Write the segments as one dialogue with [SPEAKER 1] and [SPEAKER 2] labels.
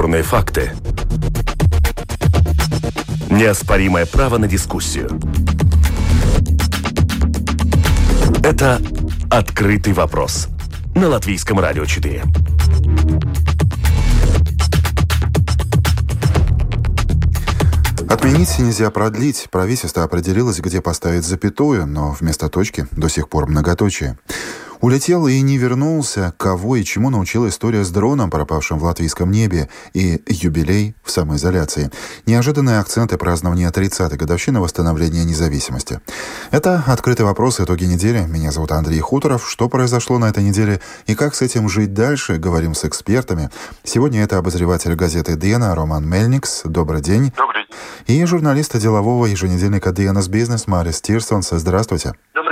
[SPEAKER 1] Бесспорные факты. Неоспоримое право на дискуссию. Это «Открытый вопрос» на Латвийском радио 4.
[SPEAKER 2] Отменить нельзя продлить. Правительство определилось, где поставить запятую, но вместо точки до сих пор многоточие. Улетел и не вернулся, кого и чему научила история с дроном, пропавшим в латвийском небе, и юбилей в самоизоляции. Неожиданные акценты празднования 30-й годовщины восстановления независимости. Это «Открытый вопрос. Итоги недели». Меня зовут Андрей Хуторов. Что произошло на этой неделе и как с этим жить дальше, говорим с экспертами. Сегодня это обозреватель газеты «Дена» Роман Мельникс. Добрый день.
[SPEAKER 3] Добрый день.
[SPEAKER 2] И журналист делового еженедельника «Денас Бизнес» Марис Тирсонс. Здравствуйте.
[SPEAKER 3] Добрый.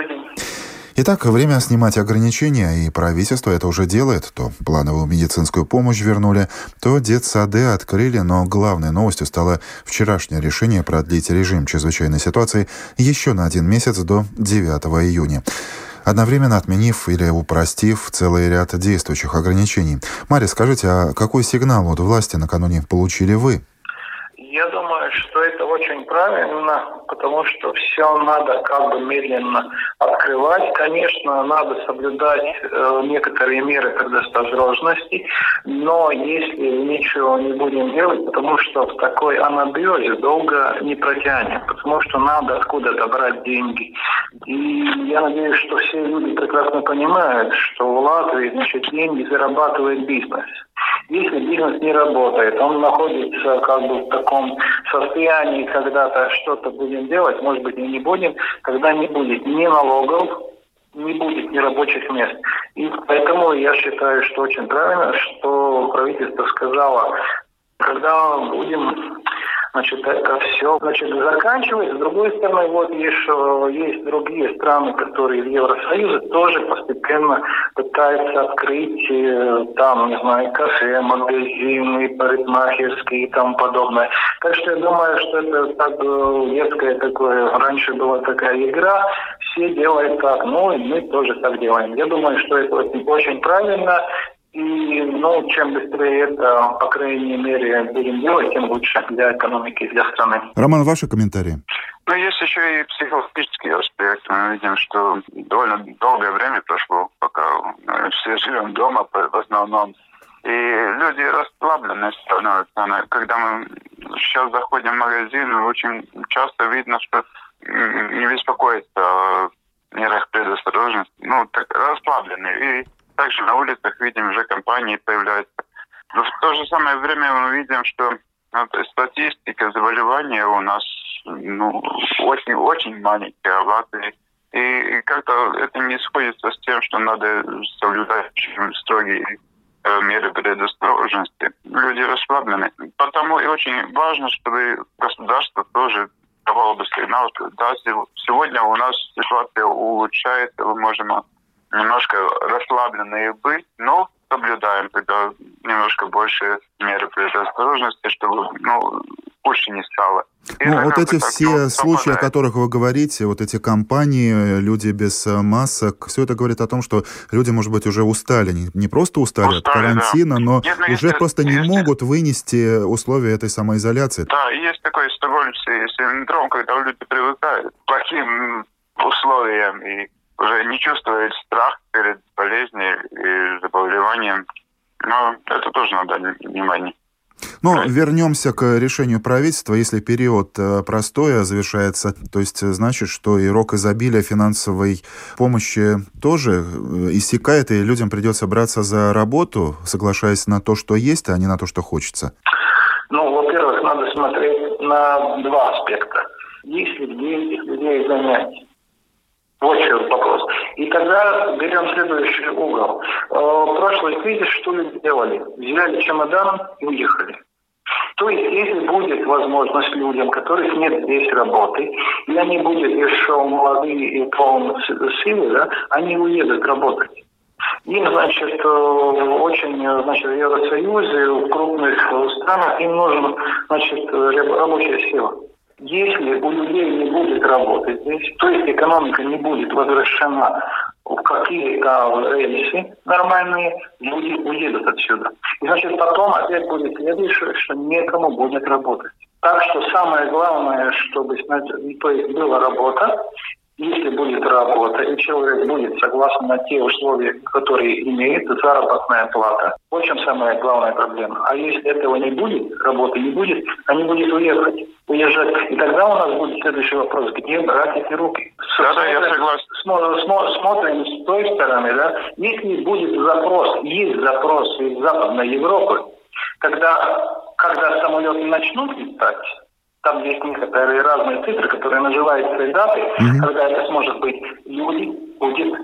[SPEAKER 2] Итак, время снимать ограничения, и правительство это уже делает. То плановую медицинскую помощь вернули, то детсады открыли, но главной новостью стало вчерашнее решение продлить режим чрезвычайной ситуации еще на один месяц до 9 июня одновременно отменив или упростив целый ряд действующих ограничений. Мария, скажите, а какой сигнал от власти накануне получили вы?
[SPEAKER 3] Я думаю, что это очень правильно, потому что все надо как бы медленно открывать. Конечно, надо соблюдать э, некоторые меры предосторожности, но если ничего не будем делать, потому что в такой анабиозе долго не протянем, потому что надо откуда-то брать деньги. И я надеюсь, что все люди прекрасно понимают, что в Латвии значит, деньги зарабатывает бизнес. Если бизнес не работает, он находится как бы в таком состоянии, когда-то что-то будем делать, может быть, и не будем, когда не будет ни налогов, не будет ни рабочих мест. И поэтому я считаю, что очень правильно, что правительство сказало, когда будем Значит, это все значит, заканчивается. С другой стороны, вот еще есть другие страны, которые в Евросоюзе тоже постепенно пытаются открыть э, там, не знаю, кафе, магазины, парикмахерские и тому подобное. Так что я думаю, что это так э, детское такое, раньше была такая игра, все делают так, ну и мы тоже так делаем. Я думаю, что это очень правильно, и, ну, чем быстрее это, по крайней мере, будем делать, тем лучше для экономики и для страны.
[SPEAKER 2] Роман, ваши комментарии?
[SPEAKER 4] Ну, есть еще и психологический аспект. Мы видим, что довольно долгое время прошло, пока мы все живем дома в основном. И люди расслаблены становятся. Когда мы сейчас заходим в магазин, очень часто видно, что не беспокоится о мерах предосторожности. Ну, так расслаблены. И также на улицах видим, уже компании появляются. Но в то же самое время мы видим, что вот, статистика заболевания у нас ну, очень, очень маленькая в Латвии. И как-то это не сходится с тем, что надо соблюдать строгие э, меры предосторожности. Люди расслаблены. Потому и очень важно, чтобы государство тоже давало бы сигнал, что да, сегодня у нас ситуация улучшается, мы можем немножко расслабленные быть, но соблюдаем тогда немножко больше меры предосторожности, чтобы ну, хуже не стало.
[SPEAKER 2] И ну, вот эти все случаи, о которых вы говорите, вот эти компании, люди без э, масок, все это говорит о том, что люди, может быть, уже устали, не, не просто устали, устали от карантина, да. но Нет, ну, уже если, просто не если... могут вынести условия этой самоизоляции.
[SPEAKER 4] Да, есть такой стокгольмский синдром, когда люди привыкают к плохим условиям и уже не чувствует страх перед болезнью и заболеванием. Но это тоже надо внимание.
[SPEAKER 2] Но вернемся к решению правительства. Если период э, простоя завершается, то есть э, значит, что и рок изобилия финансовой помощи тоже э, иссякает, и людям придется браться за работу, соглашаясь на то, что есть, а не на то, что хочется.
[SPEAKER 3] Ну, во-первых, надо смотреть на два аспекта. Если где этих людей занять вот еще вопрос. И тогда берем следующий угол. В прошлый кризис что люди делали? Взяли чемодан и уехали. То есть, если будет возможность людям, которых нет здесь работы, и они будут еще молодые и полные силы, да, они уедут работать. Им, значит, очень, значит, в Евросоюзе, в крупных странах им нужна, значит, рабочая сила. Если у людей не будет работы здесь, то есть экономика не будет возвращена в какие-то рельсы нормальные, люди уедут отсюда. И значит потом опять будет следующее, что некому будет работать. Так что самое главное, чтобы то есть была работа, если будет работа, и человек будет согласен на те условия, которые имеет, заработная плата. Вот чем самая главная проблема. А если этого не будет, работы не будет, они будут уехать, уезжать. И тогда у нас будет следующий вопрос, где брать эти руки?
[SPEAKER 4] Да, да, я согласен.
[SPEAKER 3] Смотрим, смотрим с той стороны, да, если будет запрос, есть запрос из Западной Европы, когда, когда самолеты начнут летать, там есть некоторые разные цифры, которые называются даты, угу. когда это сможет быть, люди будет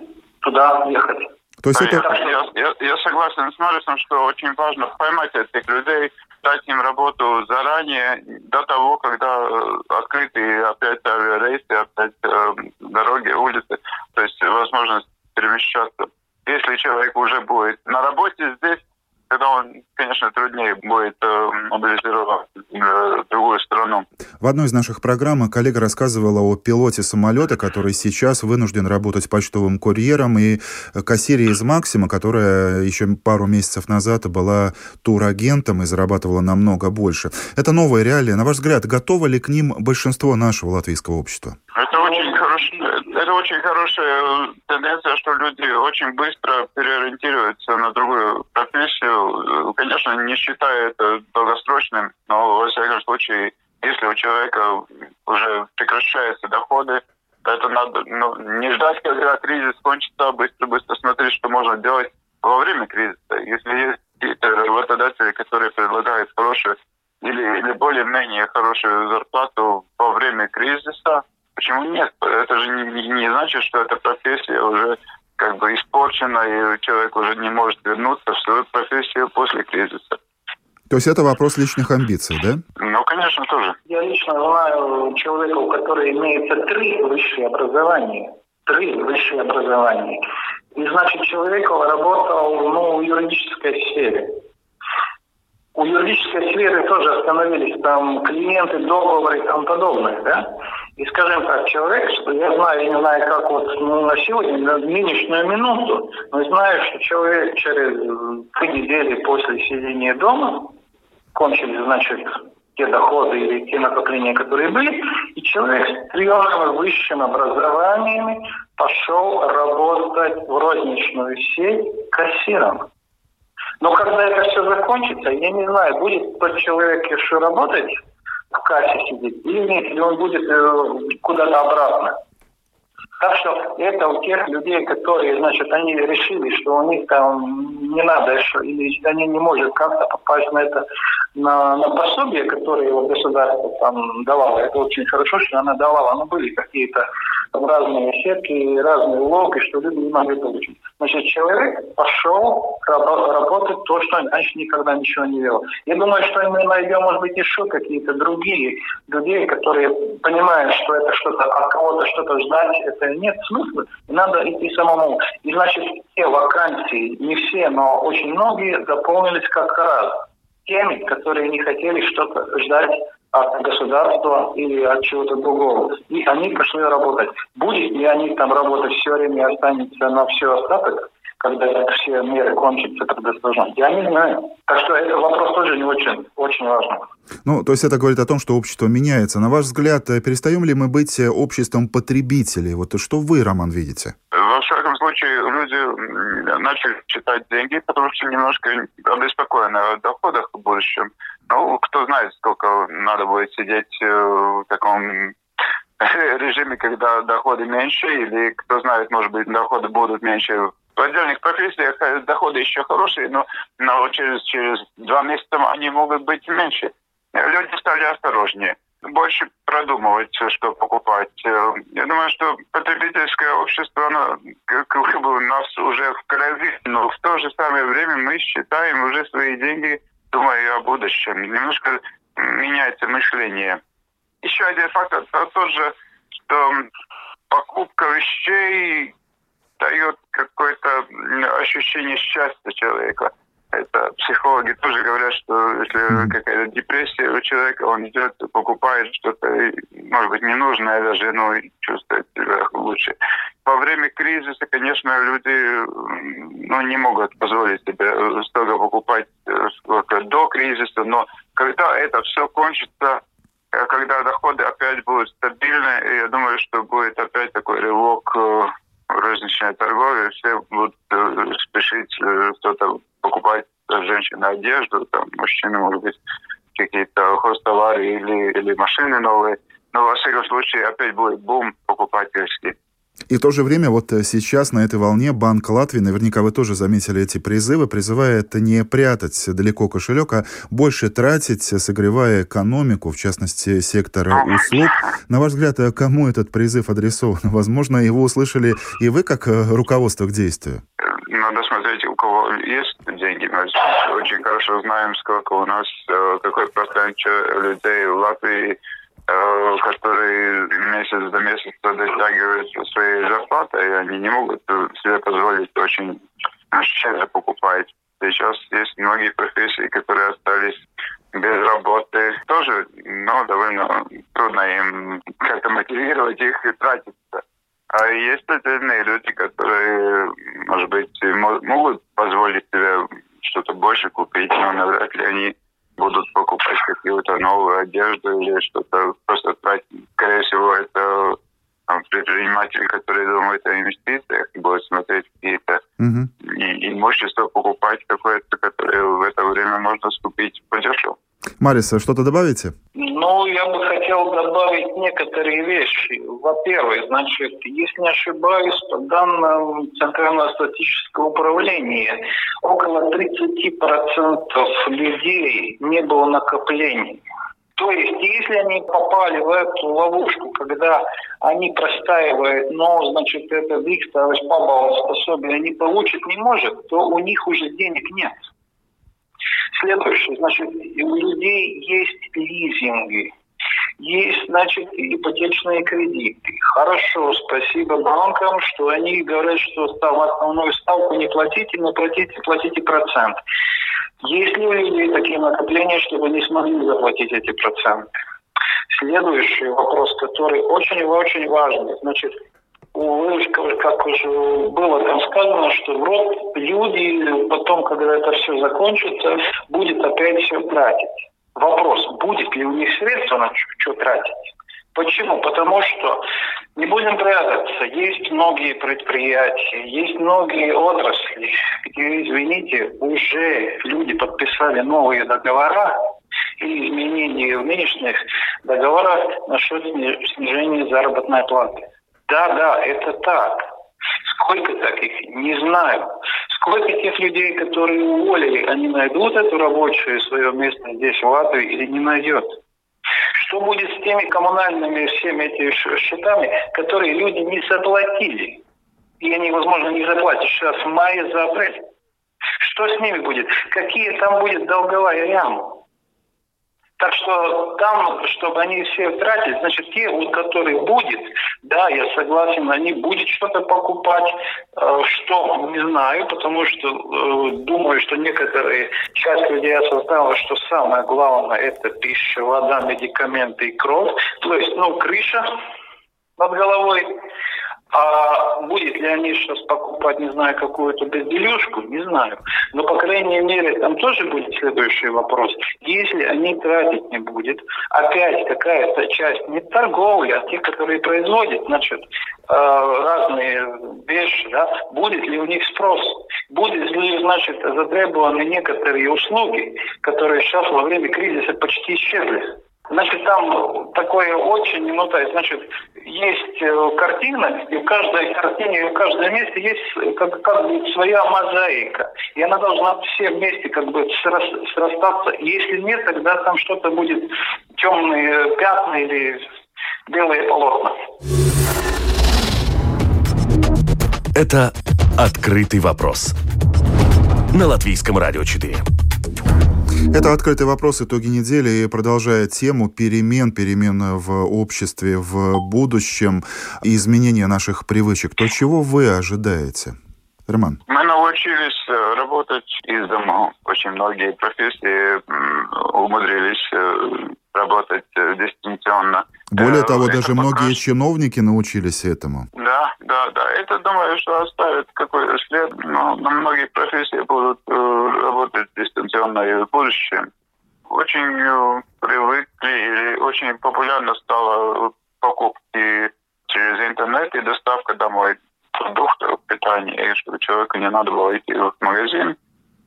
[SPEAKER 3] туда ехать.
[SPEAKER 2] То есть это...
[SPEAKER 4] я, я, я согласен с Марисом, что очень важно поймать этих людей, дать им работу заранее, до того, когда э, открыты опять авиарейсы, опять э, дороги, улицы, то есть возможность перемещаться. Если человек уже будет на работе здесь, тогда он, конечно, труднее будет э, мобилизировать э, другую страну.
[SPEAKER 2] В одной из наших программ коллега рассказывала о пилоте самолета, который сейчас вынужден работать почтовым курьером, и кассире из «Максима», которая еще пару месяцев назад была турагентом и зарабатывала намного больше. Это новая реалия. На ваш взгляд, готово ли к ним большинство нашего латвийского общества?
[SPEAKER 4] Это очень хорошая, это очень хорошая тенденция, что люди очень быстро переориентируются на другую профессию. Конечно, не считая это долгосрочным, но, во всяком случае, если у человека уже прекращаются доходы, это надо ну, не ждать, когда кризис кончится, а быстро-быстро смотреть, что можно делать во время кризиса. Если есть какие-то работодатели, которые предлагают хорошую или, или более-менее хорошую зарплату во время кризиса, Почему нет? Это же не, не значит, что эта профессия уже как бы испорчена, и человек уже не может вернуться в свою профессию после кризиса.
[SPEAKER 2] То есть это вопрос личных амбиций, да?
[SPEAKER 4] Ну, конечно, тоже.
[SPEAKER 3] Я лично знаю человека, у которого имеется три высшие образования. Три высшие образования. И, значит, человек работал ну, в юридической сфере. У юридической сферы тоже остановились там клиенты, договоры и тому подобное, да? И скажем так, человек, что я знаю, я не знаю, как вот ну, на сегодня, на нынешнюю минуту, но знаю, что человек через три недели после сидения дома, кончились, значит, те доходы или те накопления, которые были, и человек с трем высшим образованием пошел работать в розничную сеть кассиром. Но когда это все закончится, я не знаю, будет тот человек еще работать в кассе сидит, или нет, или он будет э, куда-то обратно. Так что это у тех людей, которые, значит, они решили, что у них там не надо еще, или они не могут как-то попасть на это, на, на пособие, которое его государство там давало. Это очень хорошо, что она давала. Но были какие-то разные сетки, разные уловки, что люди не могли получить. Значит, человек пошел работать то, что раньше никогда ничего не делал. Я думаю, что мы найдем, может быть, еще какие-то другие людей, которые понимают, что это что-то от кого-то что-то ждать, это нет смысла. Надо идти самому. И значит, те вакансии, не все, но очень многие заполнились как раз теми, которые не хотели что-то ждать от государства или от чего-то другого. И они пошли работать. Будет ли они там работать все время и останется на все остаток, когда все меры кончатся, сложно. Я не знаю. Так что этот вопрос тоже не очень, очень важный.
[SPEAKER 2] Ну, то есть это говорит о том, что общество меняется. На ваш взгляд, э, перестаем ли мы быть э, обществом потребителей? Вот что вы, Роман, видите?
[SPEAKER 4] Во всяком случае, люди начали считать деньги, потому что немножко обеспокоены о доходах в будущем. Ну, кто знает, сколько надо будет сидеть э, в таком режиме, когда доходы меньше, или кто знает, может быть, доходы будут меньше в отдельных профессиях э, доходы еще хорошие, но, но через, через два месяца они могут быть меньше. Люди стали осторожнее, больше продумывать, что покупать. Э, я думаю, что потребительское общество, оно как у нас уже в крови, но в то же самое время мы считаем уже свои деньги думаю о будущем. Немножко меняется мышление. Еще один фактор тот же, что покупка вещей дает какое-то ощущение счастья человека. Это психологи тоже говорят, что если какая-то депрессия у человека, он идет, покупает что-то, может быть, ненужное даже, но чувствует себя лучше. во время кризиса, конечно, люди ну, не могут позволить себе столько покупать сколько до кризиса, но когда это все кончится, когда доходы опять будут стабильны, я думаю, что будет опять такой рывок в розничной торговле, все будут спешить что-то покупать женщины одежду, там, мужчины, может быть, какие-то хостовары или, или машины новые. Но, во всяком случае, опять будет бум покупательский.
[SPEAKER 2] И в то же время вот э, сейчас на этой волне Банк Латвии, наверняка вы тоже заметили эти призывы, призывает не прятать далеко кошелек, а больше тратить, согревая экономику, в частности, сектор услуг. На ваш взгляд, э, кому этот призыв адресован? Возможно, его услышали и вы как э, руководство к действию?
[SPEAKER 4] Надо смотреть, у кого есть деньги. Мы очень хорошо знаем, сколько у нас, какой процент людей в Латвии которые месяц за месяц дотягивают своей зарплаты, и они не могут себе позволить очень щедро покупать. Сейчас есть многие профессии, которые остались без работы. Тоже, но довольно трудно им как-то мотивировать их и тратиться. А есть отдельные люди, которые, может быть, могут позволить себе что-то больше купить, но навряд ли они будут покупать какую-то новую одежду или что-то просто тратить. Скорее всего, это там, предприниматели, которые думают о инвестициях, будут смотреть какие-то угу. имущества, покупать какое-то, которое в это время можно скупить подешево.
[SPEAKER 2] Мариса, что-то добавите?
[SPEAKER 3] Ну, я бы хотел добавить некоторые вещи. Во-первых, значит, если не ошибаюсь, по данным Центрального статистического управления, около 30% людей не было накоплений. То есть, если они попали в эту ловушку, когда они простаивают, но, значит, это их способие они получат не может, то у них уже денег нет. Следующее, значит, у людей есть лизинги, есть, значит, ипотечные кредиты. Хорошо, спасибо банкам, что они говорят, что став, основную ставку не платите, но платите, платите процент. Есть ли у людей такие накопления, чтобы они смогли заплатить эти проценты? Следующий вопрос, который очень-очень важный. Значит, как уже было там сказано, что в рот люди потом, когда это все закончится, будет опять все тратить. Вопрос, будет ли у них средства на что тратить? Почему? Потому что, не будем прятаться, есть многие предприятия, есть многие отрасли, где, извините, уже люди подписали новые договора или изменения в нынешних договорах насчет снижения заработной платы. Да, да, это так. Сколько таких? Не знаю. Сколько тех людей, которые уволили, они найдут эту рабочую свое место здесь, в Латвии, или не найдет? Что будет с теми коммунальными всеми этими счетами, которые люди не заплатили? И они, возможно, не заплатят сейчас в мае за апрель. Что с ними будет? Какие там будет долговая яма? Так что там, чтобы они все тратить, значит, те, у которых будет, да, я согласен, они будут что-то покупать, э, что не знаю, потому что э, думаю, что некоторые часть людей осознала, что самое главное это пища, вода, медикаменты и кровь, то есть, ну, крыша над головой. А будет ли они сейчас покупать, не знаю, какую-то безделюшку, не знаю. Но, по крайней мере, там тоже будет следующий вопрос. Если они тратить не будет, опять какая-то часть, не торговля, а те, которые производят, значит, э, разные вещи, да, будет ли у них спрос? Будет ли, значит, затребованы некоторые услуги, которые сейчас во время кризиса почти исчезли? Значит, там такое очень, ну, то есть, значит, есть э, картина, и в каждой картине, и в каждом месте есть э, как, как бы своя мозаика. И она должна все вместе как бы срастаться. Если нет, тогда там что-то будет темные пятна или белые полотна.
[SPEAKER 1] Это «Открытый вопрос» на Латвийском радио 4.
[SPEAKER 2] Это «Открытый вопрос. Итоги недели» и продолжая тему перемен, перемен в обществе в будущем и изменения наших привычек. То, чего вы ожидаете? Роман.
[SPEAKER 4] Мы научились э, работать из дома. Очень многие профессии умудрились э, работать э, дистанционно.
[SPEAKER 2] Более того, Это даже пока... многие чиновники научились этому.
[SPEAKER 4] Да, да, Да, это, думаю, что оставит какой-то след, но на многие профессии будут э, работать дистанционно и в будущем. Очень э, привыкли или очень популярно стало покупки через интернет и доставка домой продуктов питания, чтобы человеку не надо было идти в магазин.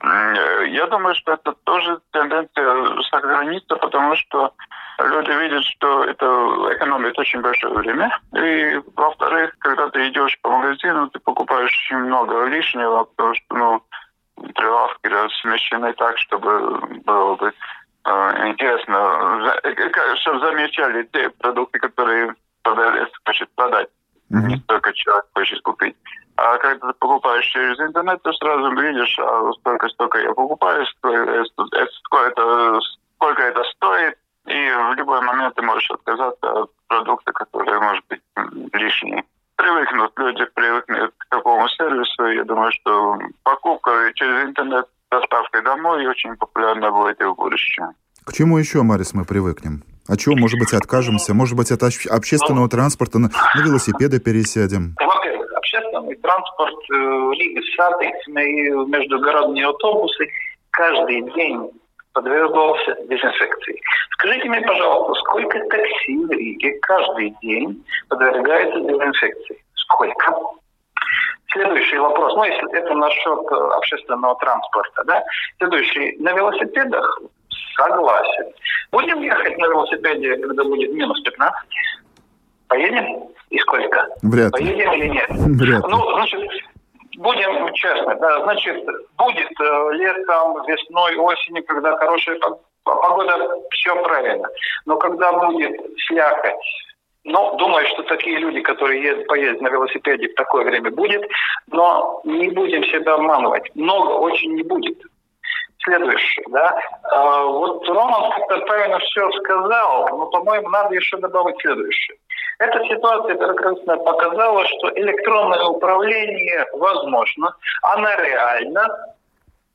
[SPEAKER 4] Я думаю, что это тоже тенденция сохранится, потому что люди видят, что это экономит очень большое время. И, во-вторых, когда ты идешь по магазину, ты покупаешь очень много лишнего, потому что, ну, прилавки смещены так, чтобы было бы э, интересно, чтобы замечали те продукты, которые продавец хочет продать. Mm-hmm. Не столько человек хочет купить. А когда ты покупаешь через интернет, ты сразу видишь, а столько-столько я покупаю, сколько, сколько, это, сколько это стоит, и в любой момент ты можешь отказаться от продукта, который может быть лишний. Привыкнут, люди привыкнут к такому сервису. Я думаю, что покупка через интернет доставкой домой очень популярна будет и в будущем.
[SPEAKER 2] К чему еще, Марис, мы привыкнем? О чем, может быть, откажемся? Может быть, от общественного транспорта на, на велосипеды пересядем?
[SPEAKER 3] Во-первых, общественный транспорт, Рига, соответственно, и междугородные автобусы каждый день подвергался дезинфекции. Скажите мне, пожалуйста, сколько такси в Риге каждый день подвергается дезинфекции? Сколько? Следующий вопрос, ну, если это насчет общественного транспорта, да? Следующий, на велосипедах Согласен. Будем ехать на велосипеде, когда будет минус 15? Поедем? И сколько?
[SPEAKER 2] Вряд
[SPEAKER 3] ли. Поедем или нет?
[SPEAKER 2] Вряд ли.
[SPEAKER 3] Ну, значит, будем честны. Да, значит, будет э, летом, весной, осенью, когда хорошая погода, все правильно. Но когда будет слякоть, ну, думаю, что такие люди, которые едут, поедут на велосипеде в такое время будет, но не будем себя обманывать. Много очень не будет следующее. Да? А, вот Роман как-то правильно все сказал, но, по-моему, надо еще добавить следующее. Эта ситуация прекрасно показала, что электронное управление возможно, она реальна,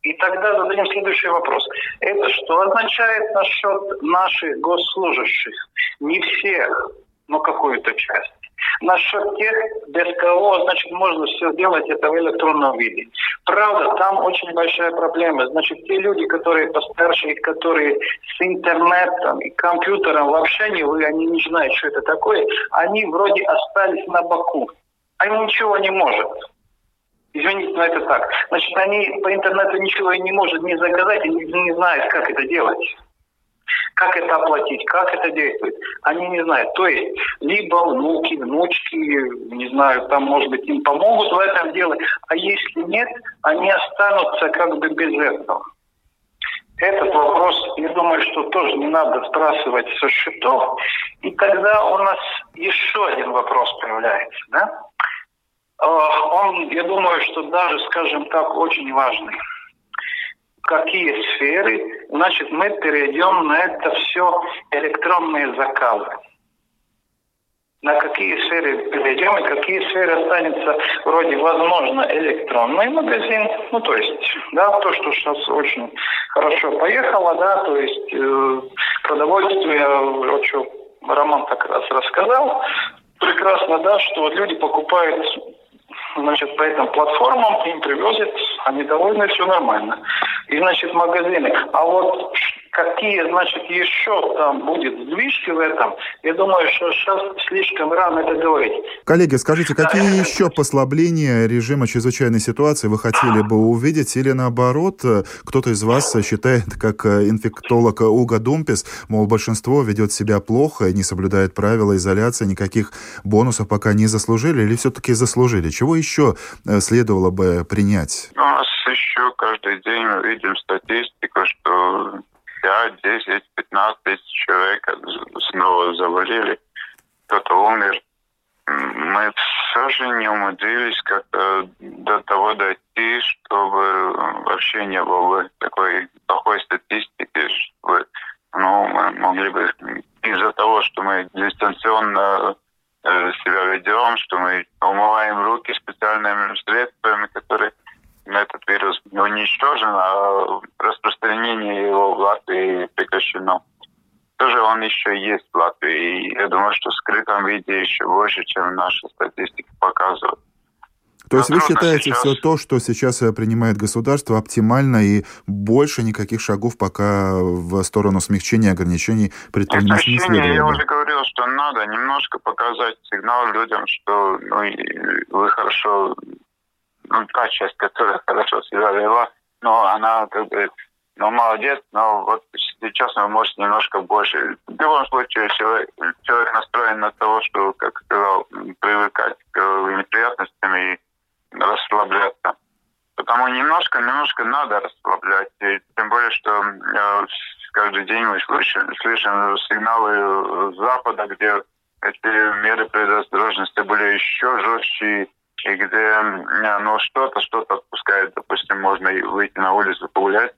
[SPEAKER 3] и тогда зададим следующий вопрос. Это что означает насчет наших госслужащих? Не всех, но какую-то часть. Насчет тех, без кого, значит, можно все делать это в электронном виде. Правда, там очень большая проблема. Значит, те люди, которые постарше, и которые с интернетом и компьютером вообще не вы, они не знают, что это такое, они вроде остались на боку. Они ничего не может. Извините, но это так. Значит, они по интернету ничего и не может не заказать и не знают, как это делать как это оплатить, как это действует, они не знают. То есть, либо внуки, внучки, не знаю, там, может быть, им помогут в этом деле, а если нет, они останутся как бы без этого. Этот вопрос, я думаю, что тоже не надо сбрасывать со счетов. И тогда у нас еще один вопрос появляется, да? Э, он, я думаю, что даже, скажем так, очень важный какие сферы, значит, мы перейдем на это все электронные заказы. На какие сферы перейдем и какие сферы останется вроде, возможно, электронный магазин. Ну, то есть, да, то, что сейчас очень хорошо поехало, да, то есть э, продовольствие, вот что Роман как раз рассказал, прекрасно, да, что люди покупают значит, по этим платформам, им привозят, они довольны, все нормально. И, значит, магазины. А вот какие, значит, еще там будет сдвижки в этом, я думаю, что сейчас слишком рано это говорить.
[SPEAKER 2] Коллеги, скажите, какие да, еще послабления режима чрезвычайной ситуации вы хотели бы увидеть? Или наоборот, кто-то из вас считает, как инфектолог Уга Думпис, мол, большинство ведет себя плохо и не соблюдает правила изоляции, никаких бонусов пока не заслужили или все-таки заслужили? Чего еще э, следовало бы принять?
[SPEAKER 4] У нас еще каждый день мы видим статистику, что 5, 10, 15 тысяч человек снова заболели, кто-то умер. Мы все же не умудрились как-то до того дойти, чтобы вообще не было бы такой плохой статистики, чтобы ну, мы могли бы из-за того, что мы дистанционно э, себя ведем, что мы умываем руки специальными средствами, которые этот вирус уничтожен, а распространение его в Латвии прекращено. Тоже он еще есть в Латвии. И я думаю, что в скрытом виде еще больше, чем наша статистика показывает.
[SPEAKER 2] То есть вы считаете сейчас... все то, что сейчас э, принимает государство, оптимально и больше никаких шагов пока в сторону смягчения ограничений предпринимать не следует?
[SPEAKER 4] Я уже говорил, что надо немножко показать сигнал людям, что ну, вы хорошо, та часть, которая хорошо себя вела, но она как бы ну, молодец, но вот сейчас вы можете немножко больше. В любом случае, человек, человек настроен на то, что, как сказал, привыкать к неприятностям и расслабляться. Потому немножко, немножко надо расслаблять. И тем более, что э, каждый день мы слышим, слышим сигналы Запада, где эти меры предосторожности были еще жестче, и где ну, что-то, что-то отпускает. Допустим, можно выйти на улицу погулять,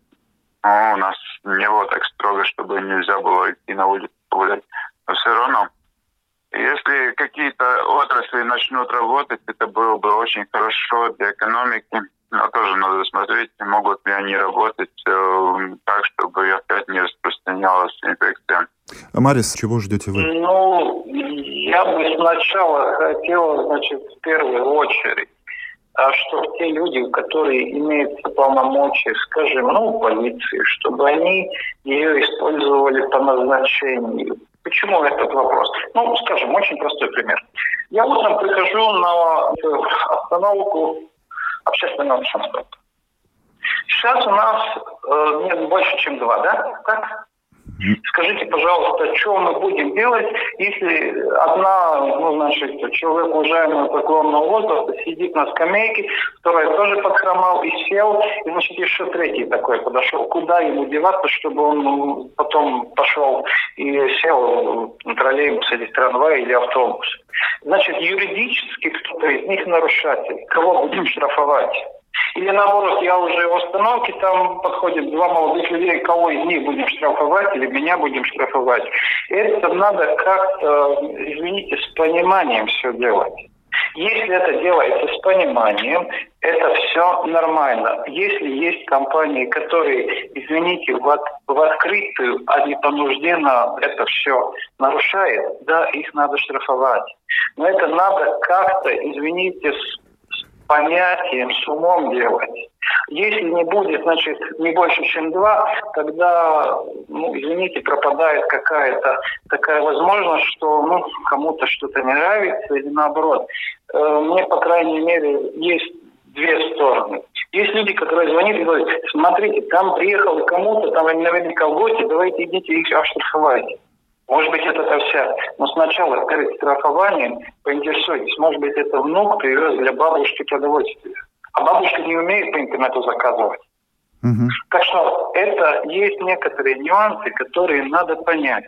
[SPEAKER 4] но у нас не было так строго, чтобы нельзя было идти на улицу погулять. Но все равно, если какие-то отрасли начнут работать, это было бы очень хорошо для экономики. Но тоже надо смотреть, могут ли они работать э, так, чтобы опять не распространялась инфекция.
[SPEAKER 2] А Марис, чего ждете вы?
[SPEAKER 3] Ну, я бы сначала хотел, значит, в первую очередь а что те люди, которые имеют полномочия, скажем, ну, полиции, чтобы они ее использовали по назначению. Почему этот вопрос? Ну, скажем, очень простой пример. Я утром прихожу на остановку общественного транспорта. Сейчас у нас э, нет больше, чем два, да? Так? Скажите, пожалуйста, что мы будем делать, если одна, ну, значит, человек уважаемого преклонного возраста сидит на скамейке, второй тоже подхромал и сел, и, значит, еще третий такой подошел. Куда ему деваться, чтобы он ну, потом пошел и сел на троллейбус или трамвай или автобус? Значит, юридически кто-то из них нарушатель. Кого будем штрафовать? Или наоборот, я уже в остановке, там подходят два молодых людей, кого из них будем штрафовать или меня будем штрафовать. Это надо как-то, извините, с пониманием все делать. Если это делается с пониманием, это все нормально. Если есть компании, которые, извините, в, от, в открытую, а не понужденно это все нарушает, да, их надо штрафовать. Но это надо как-то, извините, с понятием, с умом делать. Если не будет, значит, не больше, чем два, тогда, ну, извините, пропадает какая-то такая возможность, что, ну, кому-то что-то не нравится или наоборот. Э, мне, по крайней мере, есть две стороны. Есть люди, которые звонят и говорят, смотрите, там приехал кому-то, там наверняка в гости, давайте идите их оштрафовать. Может быть, это вся. Но сначала перед страхованием поинтересуйтесь. Может быть, это внук привез для бабушки продовольствие. А бабушка не умеет по интернету заказывать. Угу. Так что это есть некоторые нюансы, которые надо понять.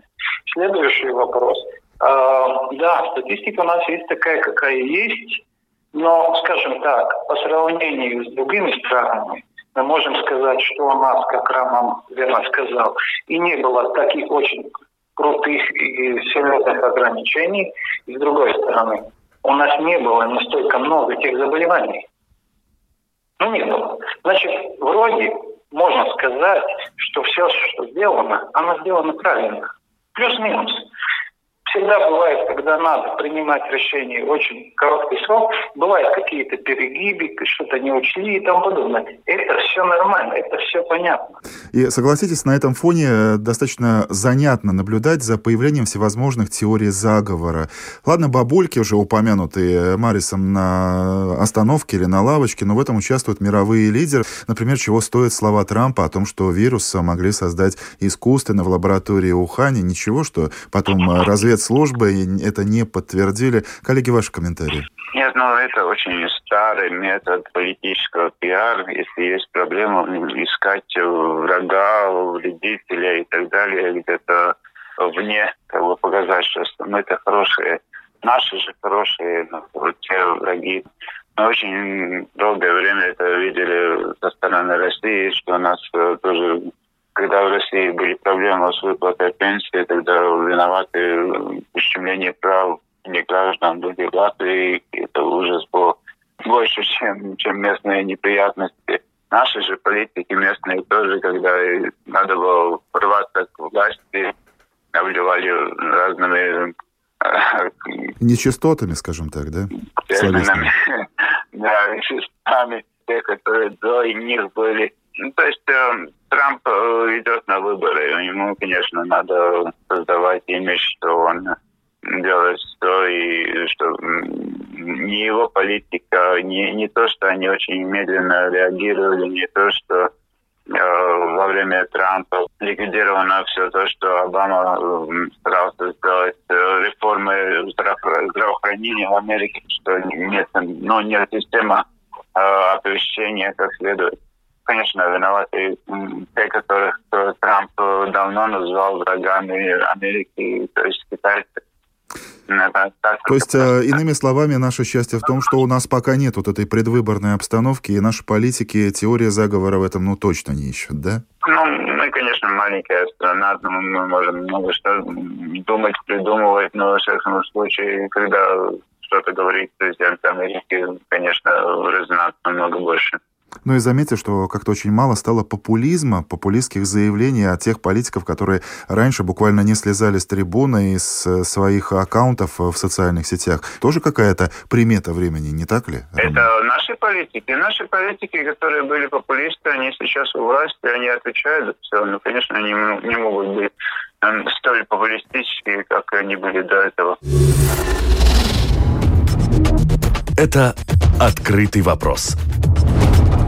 [SPEAKER 3] Следующий вопрос. А, да, статистика у нас есть такая, какая есть, но, скажем так, по сравнению с другими странами, мы можем сказать, что у нас, как Роман верно сказал, и не было таких очень крутых и серьезных ограничений. И с другой стороны, у нас не было настолько много тех заболеваний. Ну, не было. Значит, вроде можно сказать, что все, что сделано, оно сделано правильно. Плюс-минус всегда бывает, когда надо принимать решение очень короткий срок, бывают какие-то перегибы, что-то не учли и тому подобное. Это все нормально, это все понятно.
[SPEAKER 2] И согласитесь, на этом фоне э, достаточно занятно наблюдать за появлением всевозможных теорий заговора. Ладно, бабульки уже упомянутые Марисом на остановке или на лавочке, но в этом участвуют мировые лидеры. Например, чего стоят слова Трампа о том, что вирус могли создать искусственно в лаборатории Ухани. Ничего, что потом э, развед службы это не подтвердили. Коллеги, ваши комментарии.
[SPEAKER 4] Нет, ну это очень старый метод политического пиара. Если есть проблема, искать врага, вредителя и так далее где-то вне, как бы показать, что мы-то хорошие, наши же хорошие, ну, те враги. Мы очень долгое время это видели со стороны России, что у нас э, тоже когда в России были проблемы с выплатой пенсии, тогда виноваты ущемление прав не граждан других Латвии. Это ужас был больше, чем, чем местные неприятности. Наши же политики местные тоже, когда надо было рваться к власти, обливали разными
[SPEAKER 2] Нечистотами, скажем так, да?
[SPEAKER 4] Терминами. сами те, которые до них были. То есть э, Трамп э, идет на выборы. Ему, конечно, надо создавать имидж, что он делает все, и что не его политика, не, не то, что они очень медленно реагировали, не то, что э, во время Трампа ликвидировано все то, что Обама э, старался сделать э, реформы здравоохранения в Америке, что нет, ну, нет системы э, оповещения как следует. Конечно, виноваты те, которых Трамп давно назвал врагами Америки, то есть китайцы.
[SPEAKER 2] То есть, э, иными словами, наше счастье в том, что у нас пока нет вот этой предвыборной обстановки, и наши политики теория заговора в этом, ну, точно не ищут, да?
[SPEAKER 4] Ну, мы, конечно, маленькая страна, но мы можем много что думать, придумывать, но, в всяком случае, когда что-то говорит президент Америки, конечно, резонанс намного больше.
[SPEAKER 2] Ну и заметьте, что как-то очень мало стало популизма, популистских заявлений от тех политиков, которые раньше буквально не слезали с трибуны из э, своих аккаунтов в социальных сетях. Тоже какая-то примета времени, не так ли?
[SPEAKER 4] Это наши политики. Наши политики, которые были популисты, они сейчас у власти, они отвечают за все. Но, конечно, они не могут быть эм, столь популистические, как они были до этого.
[SPEAKER 1] Это «Открытый вопрос»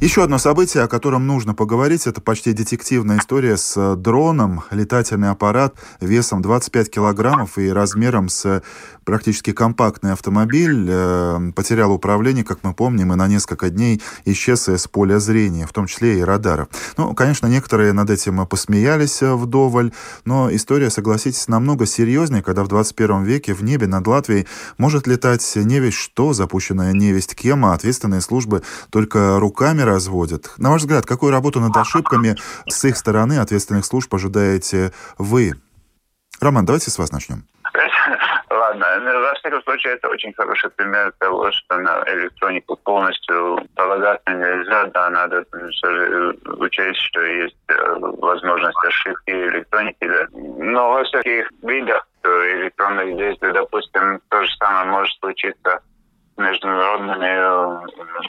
[SPEAKER 2] Еще одно событие, о котором нужно поговорить, это почти детективная история с э, дроном. Летательный аппарат весом 25 килограммов и размером с практически компактный автомобиль э, потерял управление, как мы помним, и на несколько дней исчез из поля зрения, в том числе и радара. Ну, конечно, некоторые над этим посмеялись э, вдоволь, но история, согласитесь, намного серьезнее, когда в 21 веке в небе над Латвией может летать не весь что, запущенная невесть кем, а ответственные службы только руками разводят. На ваш взгляд, какую работу над ошибками с их стороны ответственных служб ожидаете вы? Роман, давайте с вас начнем.
[SPEAKER 4] Ладно, ну, во всяком случае, это очень хороший пример того, что на электронику полностью полагаться нельзя, да, надо учесть, что есть э, возможность ошибки электроники. Да. Но во всяких видах электронных действий, допустим, то же самое может случиться международными э,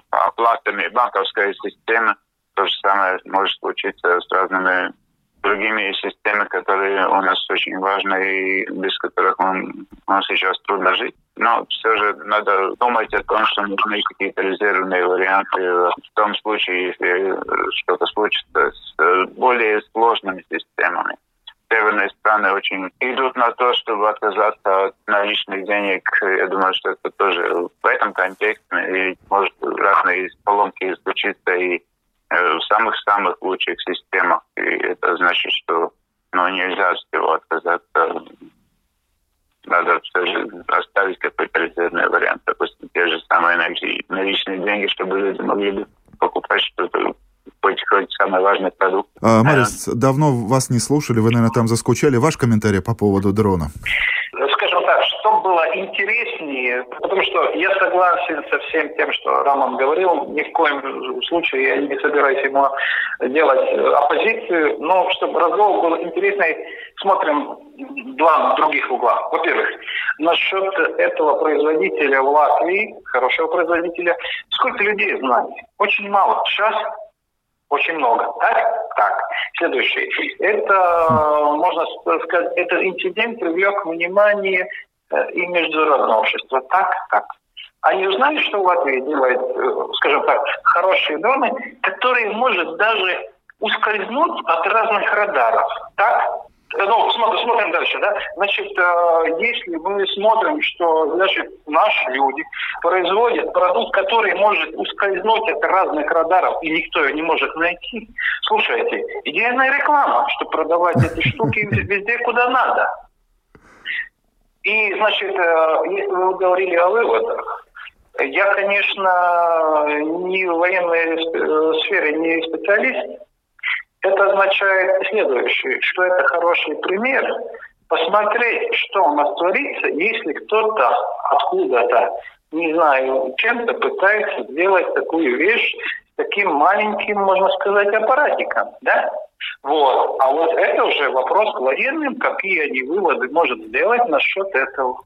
[SPEAKER 4] оплатами, банковской системы. То же самое может случиться с разными другими системами, которые у нас очень важны и без которых нам, нам сейчас трудно жить. Но все же надо думать о том, что нужны какие-то резервные варианты в том случае, если что-то случится с более сложными системами северные страны очень идут на то, чтобы отказаться от наличных денег. Я думаю, что это тоже в этом контексте. И может разные поломки случиться и э, в самых-самых лучших системах. И это значит, что ну, нельзя от всего отказаться. Надо оставить какой-то резервный вариант. Допустим, те же самые наличные деньги, чтобы люди могли покупать что-то хоть, хоть самый важный продукт.
[SPEAKER 2] А, Марис, а, давно вас не слушали, вы, наверное, там заскучали. Ваш комментарий по поводу дрона?
[SPEAKER 3] Скажем так, что было интереснее, потому что я согласен со всем тем, что Роман говорил, ни в коем случае я не собираюсь ему делать оппозицию, но чтобы разговор был интересный, смотрим два других угла. Во-первых, насчет этого производителя в Латвии, хорошего производителя, сколько людей знает? Очень мало. Сейчас очень много. Так? Так. Следующий. Это, можно сказать, этот инцидент привлек внимание э, и международного общества. Так? Так. Они узнали, что в Латвии делает, э, скажем так, хорошие дроны, которые может даже ускользнуть от разных радаров. Так? Ну, смотрим, смотрим дальше, да. Значит, э, если мы смотрим, что, значит, наши люди производят продукт, который может ускользнуть от разных радаров, и никто его не может найти, слушайте, идеальная реклама, чтобы продавать эти штуки везде, куда надо. И, значит, э, если вы говорили о выводах, я, конечно, не в военной э, сфере не специалист, это означает следующее, что это хороший пример посмотреть, что у нас творится, если кто-то откуда-то, не знаю, чем-то пытается сделать такую вещь с таким маленьким, можно сказать, аппаратиком, да? Вот. А вот это уже вопрос к военным, какие они выводы может сделать насчет этого.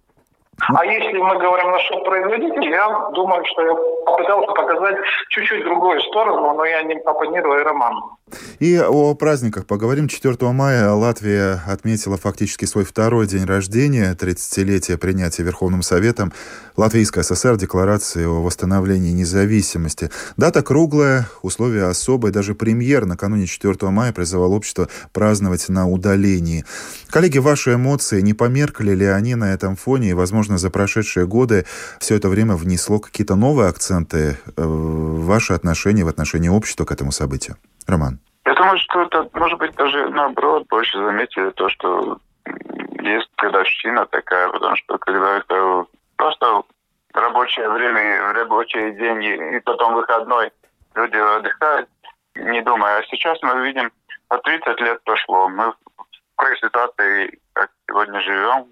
[SPEAKER 3] А если мы говорим насчет производителей, я думаю, что я попытался показать чуть-чуть другую сторону, но я не оппонирую Роману.
[SPEAKER 2] И о праздниках поговорим. 4 мая Латвия отметила фактически свой второй день рождения, 30-летие принятия Верховным Советом Латвийской ССР Декларации о восстановлении независимости. Дата круглая, условия особые. Даже премьер накануне 4 мая призывал общество праздновать на удалении. Коллеги, ваши эмоции, не померкли ли они на этом фоне? И, возможно, за прошедшие годы все это время внесло какие-то новые акценты э, в ваши отношения, в отношении общества к этому событию? Роман.
[SPEAKER 4] Я думаю, что это, может быть, даже наоборот, больше заметили то, что есть годовщина такая, потому что когда это просто рабочее время, рабочие деньги, и потом выходной, люди отдыхают, не думая. А сейчас мы видим, по 30 лет прошло, мы в какой ситуации, как сегодня живем,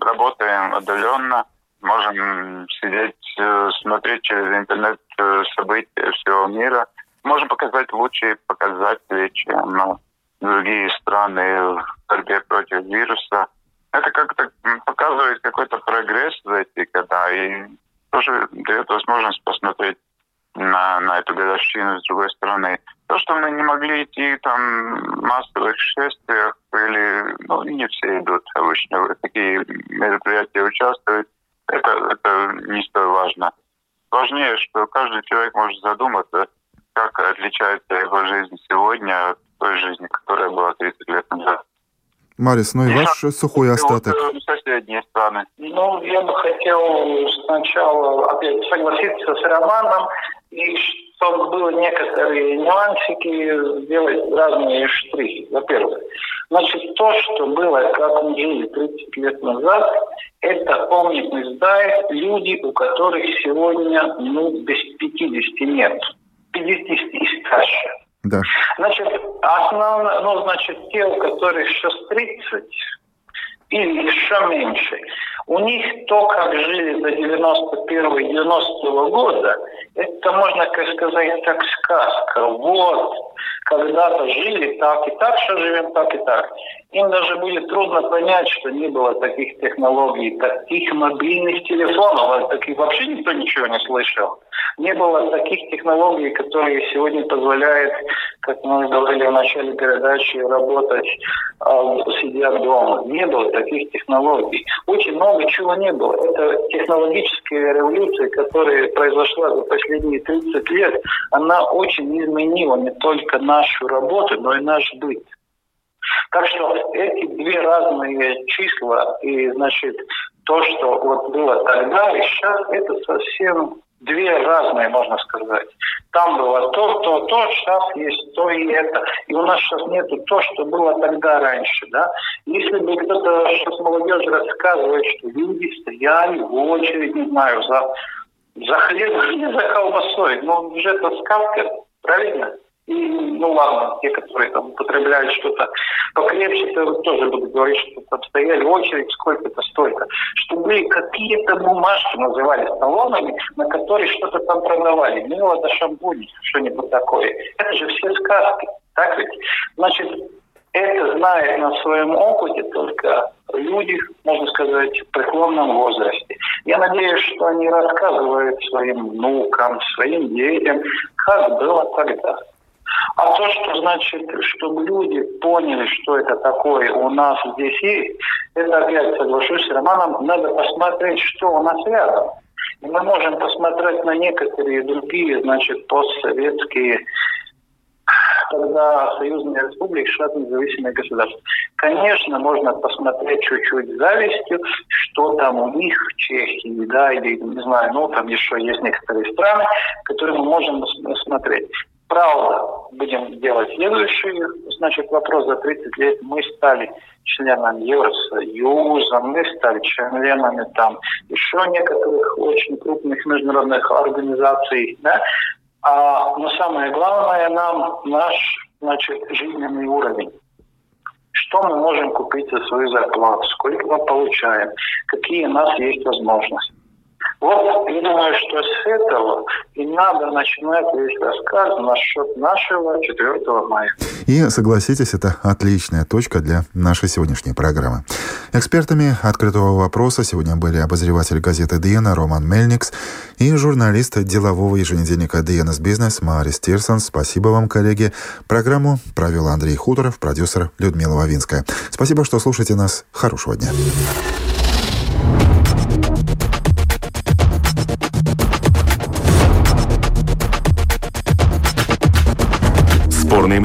[SPEAKER 4] работаем отдаленно, можем сидеть, э, смотреть через интернет э, события всего мира – можем показать лучшие показатели, чем другие страны в борьбе против вируса. Это как-то показывает какой-то прогресс за эти года и тоже дает возможность посмотреть на, на эту годовщину с другой стороны. То, что мы не могли идти там в массовых шествиях, или, ну, не все идут обычно в такие мероприятия участвуют, это, это не столь важно. Важнее, что каждый человек может задуматься, как отличается его жизнь сегодня от той жизни, которая была 30 лет назад.
[SPEAKER 2] Марис, ну и ваш сухой остаток.
[SPEAKER 4] Вот, соседние страны.
[SPEAKER 3] Ну, я бы хотел сначала опять согласиться с Романом, и чтобы было некоторые нюансики, сделать разные штрихи. Во-первых, значит, то, что было, как мы жили 30 лет назад, это помнит не знает люди, у которых сегодня, ну, без 50 нет. 50 и старше.
[SPEAKER 2] Да.
[SPEAKER 3] Значит, основно, ну, значит, те, у которых сейчас 30 или еще меньше, у них то, как жили до 91-90 года, это, можно как сказать, так сказка. Вот, когда-то жили так и так, что живем так и так. Им даже будет трудно понять, что не было таких технологий, таких мобильных телефонов, а таких вообще никто ничего не слышал не было таких технологий, которые сегодня позволяют, как мы говорили в начале передачи, работать э, сидя дома. Не было таких технологий. Очень много чего не было. Это технологическая революция, которая произошла за последние 30 лет, она очень изменила не только нашу работу, но и наш быт. Так что эти две разные числа и, значит, то, что вот было тогда и сейчас, это совсем две разные, можно сказать. Там было то, то, то, сейчас есть то и это. И у нас сейчас нету то, что было тогда раньше, да. Если бы кто-то сейчас молодежь рассказывает, что люди стояли в очередь, не знаю, за, за или за колбасой, ну, уже это сказка, правильно? И, ну ладно, те, которые там употребляют что-то покрепче, то тоже будут говорить, что там стояли очередь, сколько-то, столько. Что были какие-то бумажки, назывались талонами, на которые что-то там продавали. Мило до шампунь, что-нибудь такое. Это же все сказки, так ведь? Значит, это знает на своем опыте только люди, можно сказать, в преклонном возрасте. Я надеюсь, что они рассказывают своим внукам, своим детям, как было тогда. А то, что значит, чтобы люди поняли, что это такое у нас здесь есть, это опять соглашусь с Романом, надо посмотреть, что у нас рядом. И мы можем посмотреть на некоторые другие, значит, постсоветские когда союзные республики, штат независимые государства. Конечно, можно посмотреть чуть-чуть завистью, что там у них в Чехии, да, или, не знаю, ну, там еще есть некоторые страны, которые мы можем смотреть. Правда, будем делать следующий, значит, вопрос за 30 лет. Мы стали членами Евросоюза, мы стали членами там еще некоторых очень крупных международных организаций, да, а, но самое главное нам наш, значит, жизненный уровень. Что мы можем купить за свою зарплату, сколько мы получаем, какие у нас есть возможности. Вот я думаю, что с этого и надо начинать весь рассказ насчет нашего 4 мая.
[SPEAKER 2] И согласитесь, это отличная точка для нашей сегодняшней программы. Экспертами «Открытого вопроса» сегодня были обозреватель газеты «Диена» Роман Мельникс и журналист делового еженедельника «Диенас Бизнес» Марис Тирсон. Спасибо вам, коллеги. Программу провел Андрей Хуторов, продюсер Людмила Вавинская. Спасибо, что слушаете нас. Хорошего дня.